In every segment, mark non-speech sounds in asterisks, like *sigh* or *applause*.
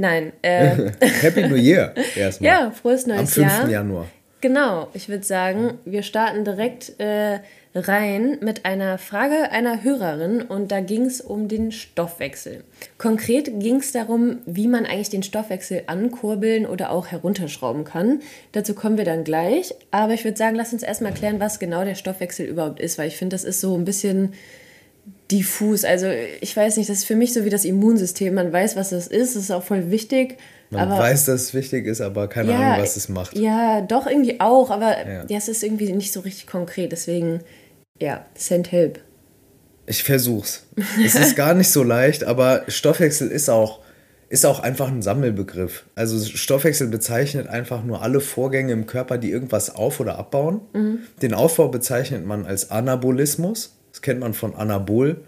Nein. Äh, *laughs* Happy New Year erstmal. Ja, frohes neues Jahr. Am 5. Jahr. Januar. Genau, ich würde sagen, wir starten direkt äh, rein mit einer Frage einer Hörerin und da ging es um den Stoffwechsel. Konkret ging es darum, wie man eigentlich den Stoffwechsel ankurbeln oder auch herunterschrauben kann. Dazu kommen wir dann gleich, aber ich würde sagen, lass uns erstmal klären, was genau der Stoffwechsel überhaupt ist, weil ich finde, das ist so ein bisschen diffus. Also ich weiß nicht, das ist für mich so wie das Immunsystem. Man weiß, was das ist, das ist auch voll wichtig. Man aber, weiß, dass es wichtig ist, aber keine ja, Ahnung, was es macht. Ja, doch irgendwie auch, aber ja. ja. es ist irgendwie nicht so richtig konkret. Deswegen, ja, send help. Ich versuch's. es ist gar nicht so leicht, aber Stoffwechsel ist auch, ist auch einfach ein Sammelbegriff. Also Stoffwechsel bezeichnet einfach nur alle Vorgänge im Körper, die irgendwas auf- oder abbauen. Mhm. Den Aufbau bezeichnet man als Anabolismus. Das kennt man von Anabol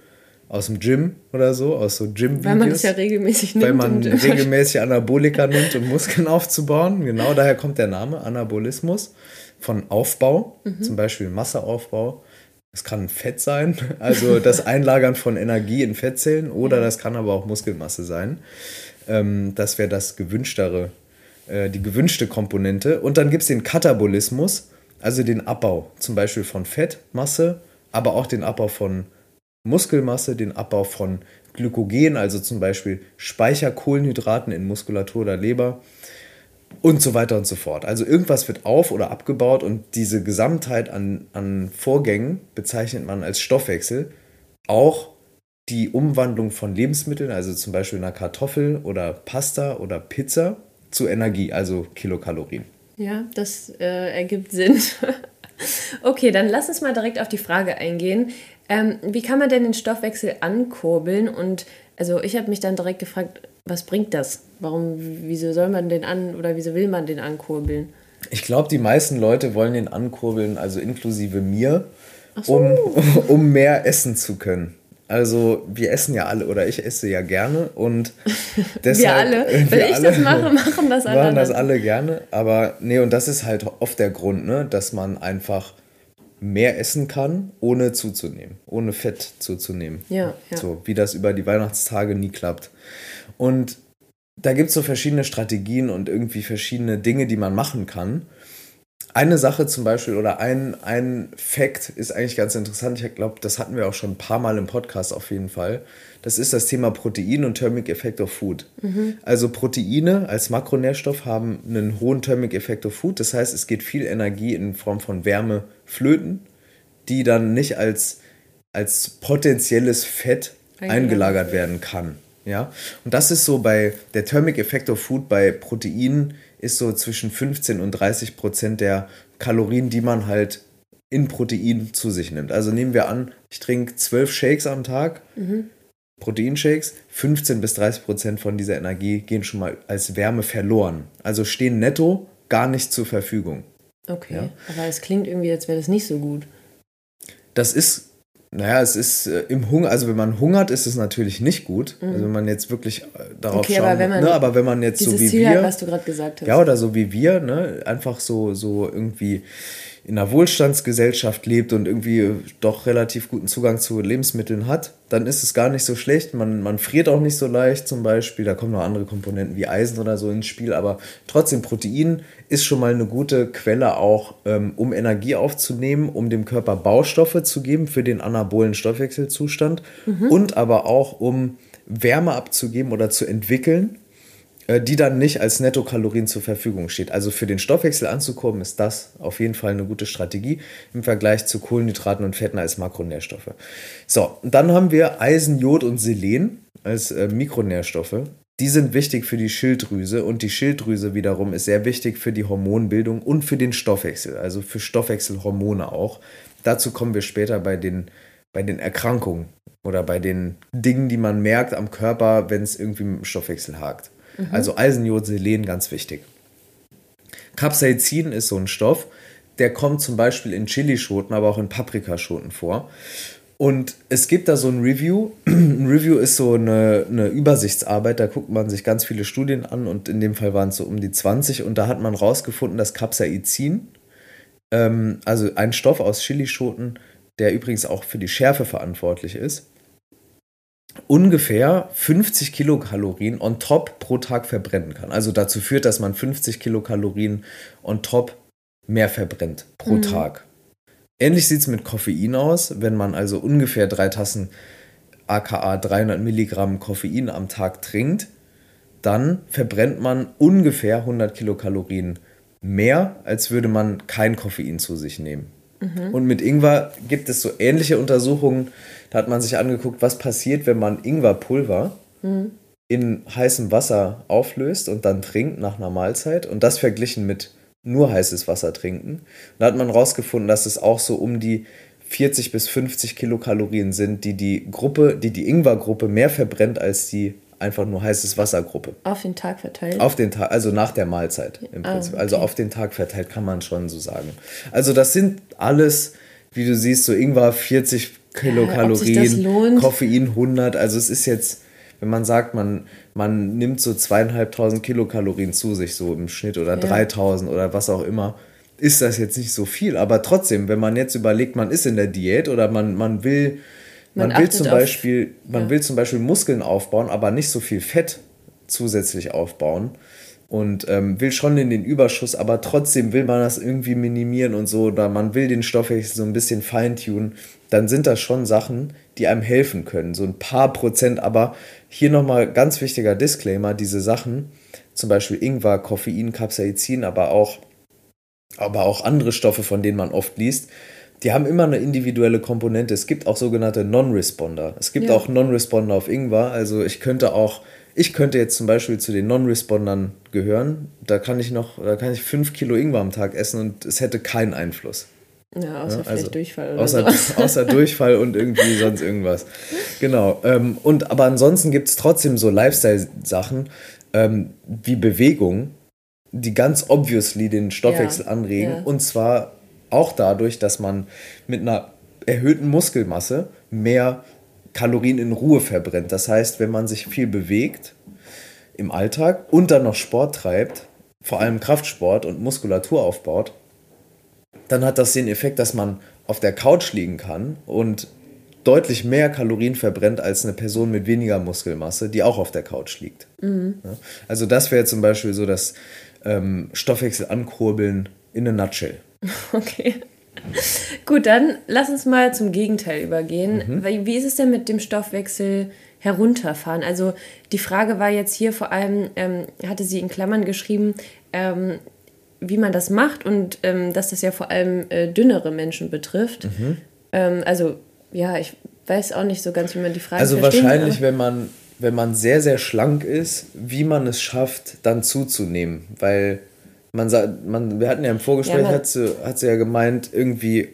aus dem Gym oder so, aus so Gym-Videos. Weil man das ja regelmäßig nimmt. Weil man regelmäßig Anabolika nimmt, um Muskeln *laughs* aufzubauen. Genau daher kommt der Name Anabolismus von Aufbau, mhm. zum Beispiel Masseaufbau. Es kann Fett sein, *laughs* also das Einlagern von Energie in Fettzellen, oder das kann aber auch Muskelmasse sein. Ähm, das wäre das gewünschtere, äh, die gewünschte Komponente. Und dann gibt es den Katabolismus, also den Abbau, zum Beispiel von Fettmasse aber auch den Abbau von Muskelmasse, den Abbau von Glykogen, also zum Beispiel Speicherkohlenhydraten in Muskulatur oder Leber und so weiter und so fort. Also irgendwas wird auf- oder abgebaut und diese Gesamtheit an, an Vorgängen bezeichnet man als Stoffwechsel. Auch die Umwandlung von Lebensmitteln, also zum Beispiel einer Kartoffel oder Pasta oder Pizza, zu Energie, also Kilokalorien. Ja, das äh, ergibt Sinn. *laughs* Okay, dann lass uns mal direkt auf die Frage eingehen. Ähm, wie kann man denn den Stoffwechsel ankurbeln? Und also ich habe mich dann direkt gefragt, was bringt das? Warum, wieso soll man den an oder wieso will man den ankurbeln? Ich glaube, die meisten Leute wollen den ankurbeln, also inklusive mir, so. um, *laughs* um mehr essen zu können. Also wir essen ja alle oder ich esse ja gerne und *laughs* deshalb, wir alle, wenn ich alle das mache, *laughs* machen das alle. Machen das alle gerne, aber nee und das ist halt oft der Grund, ne, dass man einfach mehr essen kann, ohne zuzunehmen, ohne Fett zuzunehmen. Ja, ja. So wie das über die Weihnachtstage nie klappt. Und da gibt es so verschiedene Strategien und irgendwie verschiedene Dinge, die man machen kann. Eine Sache zum Beispiel oder ein, ein Fact ist eigentlich ganz interessant. Ich glaube, das hatten wir auch schon ein paar Mal im Podcast auf jeden Fall. Das ist das Thema Protein und Thermic Effect of Food. Mhm. Also Proteine als Makronährstoff haben einen hohen Thermic Effect of Food. Das heißt, es geht viel Energie in Form von Wärme flöten, die dann nicht als, als potenzielles Fett eingelagert werden kann. Ja? Und das ist so bei der Thermic Effect of Food bei Proteinen ist so zwischen 15 und 30 Prozent der Kalorien, die man halt in Protein zu sich nimmt. Also nehmen wir an, ich trinke 12 Shakes am Tag, mhm. Proteinshakes, 15 bis 30 Prozent von dieser Energie gehen schon mal als Wärme verloren. Also stehen netto gar nicht zur Verfügung. Okay, ja? aber es klingt irgendwie, als wäre das nicht so gut. Das ist naja, es ist äh, im Hunger, also wenn man hungert, ist es natürlich nicht gut. Mhm. Also wenn man jetzt wirklich äh, darauf okay, schaut. Aber, ne, aber wenn man jetzt so wie Ziel wir. Hat, was du gerade gesagt hast. Ja, oder so wie wir, ne, einfach so, so irgendwie in einer Wohlstandsgesellschaft lebt und irgendwie doch relativ guten Zugang zu Lebensmitteln hat, dann ist es gar nicht so schlecht. Man, man friert auch nicht so leicht zum Beispiel. Da kommen noch andere Komponenten wie Eisen oder so ins Spiel. Aber trotzdem, Protein ist schon mal eine gute Quelle auch, ähm, um Energie aufzunehmen, um dem Körper Baustoffe zu geben für den anabolen Stoffwechselzustand mhm. und aber auch um Wärme abzugeben oder zu entwickeln die dann nicht als Nettokalorien zur Verfügung steht. Also für den Stoffwechsel anzukommen, ist das auf jeden Fall eine gute Strategie im Vergleich zu Kohlenhydraten und Fetten als Makronährstoffe. So, dann haben wir Eisen, Jod und Selen als äh, Mikronährstoffe. Die sind wichtig für die Schilddrüse und die Schilddrüse wiederum ist sehr wichtig für die Hormonbildung und für den Stoffwechsel, also für Stoffwechselhormone auch. Dazu kommen wir später bei den, bei den Erkrankungen oder bei den Dingen, die man merkt am Körper, wenn es irgendwie mit dem Stoffwechsel hakt. Mhm. Also Eisen, Jod, Selen, ganz wichtig. Capsaicin ist so ein Stoff, der kommt zum Beispiel in Chilischoten, aber auch in Paprikaschoten vor. Und es gibt da so ein Review. *clears throat* Ein Review ist so eine, eine Übersichtsarbeit, da guckt man sich ganz viele Studien an und in dem Fall waren es so um die 20 und da hat man rausgefunden, dass Capsaicin, ähm, also ein Stoff aus Chilischoten, der übrigens auch für die Schärfe verantwortlich ist, ungefähr 50 Kilokalorien on top pro Tag verbrennen kann. Also dazu führt, dass man 50 Kilokalorien on top mehr verbrennt pro mhm. Tag. Ähnlich sieht es mit Koffein aus. Wenn man also ungefähr drei Tassen aka 300 Milligramm Koffein am Tag trinkt, dann verbrennt man ungefähr 100 Kilokalorien mehr, als würde man kein Koffein zu sich nehmen. Mhm. Und mit Ingwer gibt es so ähnliche Untersuchungen. Da hat man sich angeguckt, was passiert, wenn man Ingwerpulver mhm. in heißem Wasser auflöst und dann trinkt nach einer Mahlzeit. Und das verglichen mit nur heißes Wasser trinken. Da hat man herausgefunden, dass es auch so um die 40 bis 50 Kilokalorien sind, die die Gruppe, die die Ingwer-Gruppe mehr verbrennt als die einfach nur heißes Wassergruppe. Auf den Tag verteilt? Auf den Tag, also nach der Mahlzeit im ah, Prinzip. Also okay. Also auf den Tag verteilt kann man schon so sagen. Also das sind alles, wie du siehst, so Ingwer 40 Kilokalorien, ja, Koffein 100. Also es ist jetzt, wenn man sagt, man, man nimmt so zweieinhalbtausend Kilokalorien zu sich so im Schnitt oder ja. 3000 oder was auch immer, ist das jetzt nicht so viel. Aber trotzdem, wenn man jetzt überlegt, man ist in der Diät oder man, man will man, man will zum Beispiel, auf, man ja. will zum Beispiel Muskeln aufbauen, aber nicht so viel Fett zusätzlich aufbauen und ähm, will schon in den Überschuss, aber trotzdem will man das irgendwie minimieren und so, oder man will den Stoffwechsel so ein bisschen feintunen, dann sind das schon Sachen, die einem helfen können. So ein paar Prozent, aber hier nochmal ganz wichtiger Disclaimer: diese Sachen, zum Beispiel Ingwer, Koffein, Capsaicin, aber auch, aber auch andere Stoffe, von denen man oft liest, die haben immer eine individuelle Komponente. Es gibt auch sogenannte Non-Responder. Es gibt ja. auch Non-Responder auf Ingwer. Also ich könnte auch, ich könnte jetzt zum Beispiel zu den Non-Respondern gehören. Da kann ich noch, da kann ich fünf Kilo Ingwer am Tag essen und es hätte keinen Einfluss. Ja, außer ja, also Durchfall oder außer, so. *laughs* außer Durchfall und irgendwie sonst irgendwas. Genau. Ähm, und aber ansonsten gibt es trotzdem so Lifestyle-Sachen ähm, wie Bewegung, die ganz obviously den Stoffwechsel ja, anregen. Ja. Und zwar auch dadurch, dass man mit einer erhöhten Muskelmasse mehr Kalorien in Ruhe verbrennt. Das heißt, wenn man sich viel bewegt im Alltag und dann noch Sport treibt, vor allem Kraftsport und Muskulatur aufbaut, dann hat das den Effekt, dass man auf der Couch liegen kann und deutlich mehr Kalorien verbrennt als eine Person mit weniger Muskelmasse, die auch auf der Couch liegt. Mhm. Also das wäre zum Beispiel so das ähm, Stoffwechsel ankurbeln in a nutshell. *laughs* Okay. Gut, dann lass uns mal zum Gegenteil übergehen. Mhm. Wie ist es denn mit dem Stoffwechsel herunterfahren? Also die Frage war jetzt hier vor allem, ähm, hatte sie in Klammern geschrieben, ähm, wie man das macht und ähm, dass das ja vor allem äh, dünnere Menschen betrifft. Mhm. Ähm, also ja, ich weiß auch nicht so ganz, wie man die Frage Also wahrscheinlich, wenn man, wenn man sehr, sehr schlank ist, wie man es schafft, dann zuzunehmen. Weil man sagt, man, wir hatten ja im Vorgespräch, ja, hat, sie, hat sie ja gemeint, irgendwie,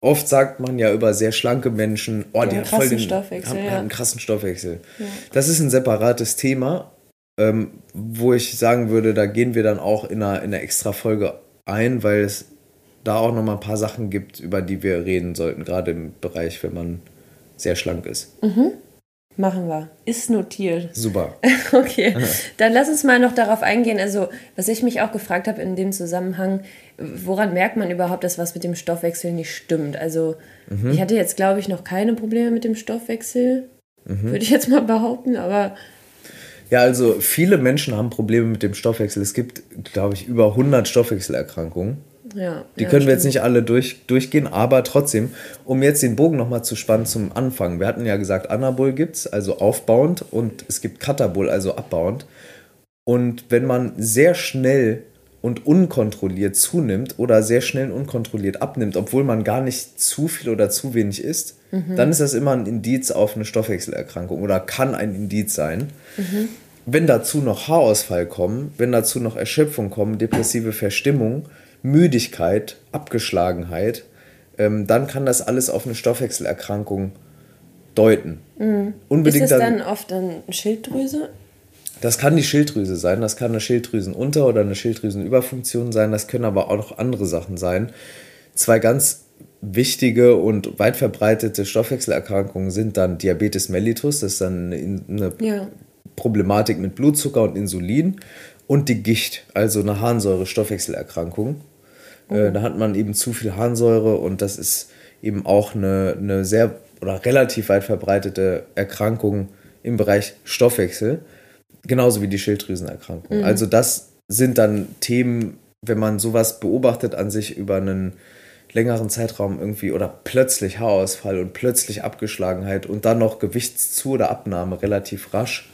oft sagt man ja über sehr schlanke Menschen, oh, die, die hat voll den Stoffwechsel, haben, ja. einen krassen Stoffwechsel. Ja. Das ist ein separates Thema, ähm, wo ich sagen würde, da gehen wir dann auch in einer, in einer extra Folge ein, weil es da auch noch mal ein paar Sachen gibt, über die wir reden sollten, gerade im Bereich, wenn man sehr schlank ist. Mhm. Machen wir. Ist notiert. Super. *laughs* okay. Dann lass uns mal noch darauf eingehen. Also, was ich mich auch gefragt habe in dem Zusammenhang, woran merkt man überhaupt, dass was mit dem Stoffwechsel nicht stimmt? Also, mhm. ich hatte jetzt, glaube ich, noch keine Probleme mit dem Stoffwechsel. Mhm. Würde ich jetzt mal behaupten, aber. Ja, also viele Menschen haben Probleme mit dem Stoffwechsel. Es gibt, glaube ich, über 100 Stoffwechselerkrankungen. Ja, die ja, können wir jetzt nicht alle durch, durchgehen, aber trotzdem, um jetzt den Bogen nochmal zu spannen zum Anfang. Wir hatten ja gesagt, Anabol gibt es, also aufbauend, und es gibt Katabol, also abbauend. Und wenn man sehr schnell und unkontrolliert zunimmt oder sehr schnell und unkontrolliert abnimmt, obwohl man gar nicht zu viel oder zu wenig isst, mhm. dann ist das immer ein Indiz auf eine Stoffwechselerkrankung oder kann ein Indiz sein. Mhm. Wenn dazu noch Haarausfall kommen, wenn dazu noch Erschöpfung kommen, depressive Verstimmung, Müdigkeit, Abgeschlagenheit, ähm, dann kann das alles auf eine Stoffwechselerkrankung deuten. Mhm. Unbedingt ist das dann, dann oft eine Schilddrüse? Das kann die Schilddrüse sein, das kann eine Schilddrüsenunter- oder eine Schilddrüsenüberfunktion sein, das können aber auch noch andere Sachen sein. Zwei ganz wichtige und weit verbreitete Stoffwechselerkrankungen sind dann Diabetes mellitus, das ist dann eine ja. Problematik mit Blutzucker und Insulin und die Gicht, also eine Harnsäure-Stoffwechselerkrankung. Äh, da hat man eben zu viel Harnsäure und das ist eben auch eine, eine sehr oder relativ weit verbreitete Erkrankung im Bereich Stoffwechsel, genauso wie die Schilddrüsenerkrankung. Mhm. Also das sind dann Themen, wenn man sowas beobachtet an sich über einen längeren Zeitraum irgendwie oder plötzlich Haarausfall und plötzlich Abgeschlagenheit und dann noch Gewichtszu- oder Abnahme relativ rasch,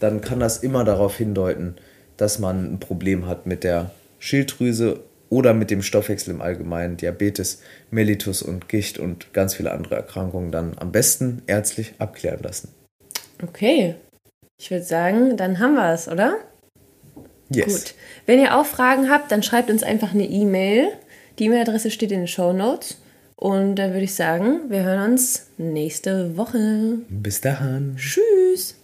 dann kann das immer darauf hindeuten, dass man ein Problem hat mit der Schilddrüse oder mit dem Stoffwechsel im Allgemeinen, Diabetes, Mellitus und Gicht und ganz viele andere Erkrankungen dann am besten ärztlich abklären lassen. Okay, ich würde sagen, dann haben wir es, oder? Yes. Gut. Wenn ihr auch Fragen habt, dann schreibt uns einfach eine E-Mail die E-Mail-Adresse steht in den Show Notes. Und dann würde ich sagen, wir hören uns nächste Woche. Bis dahin. Tschüss.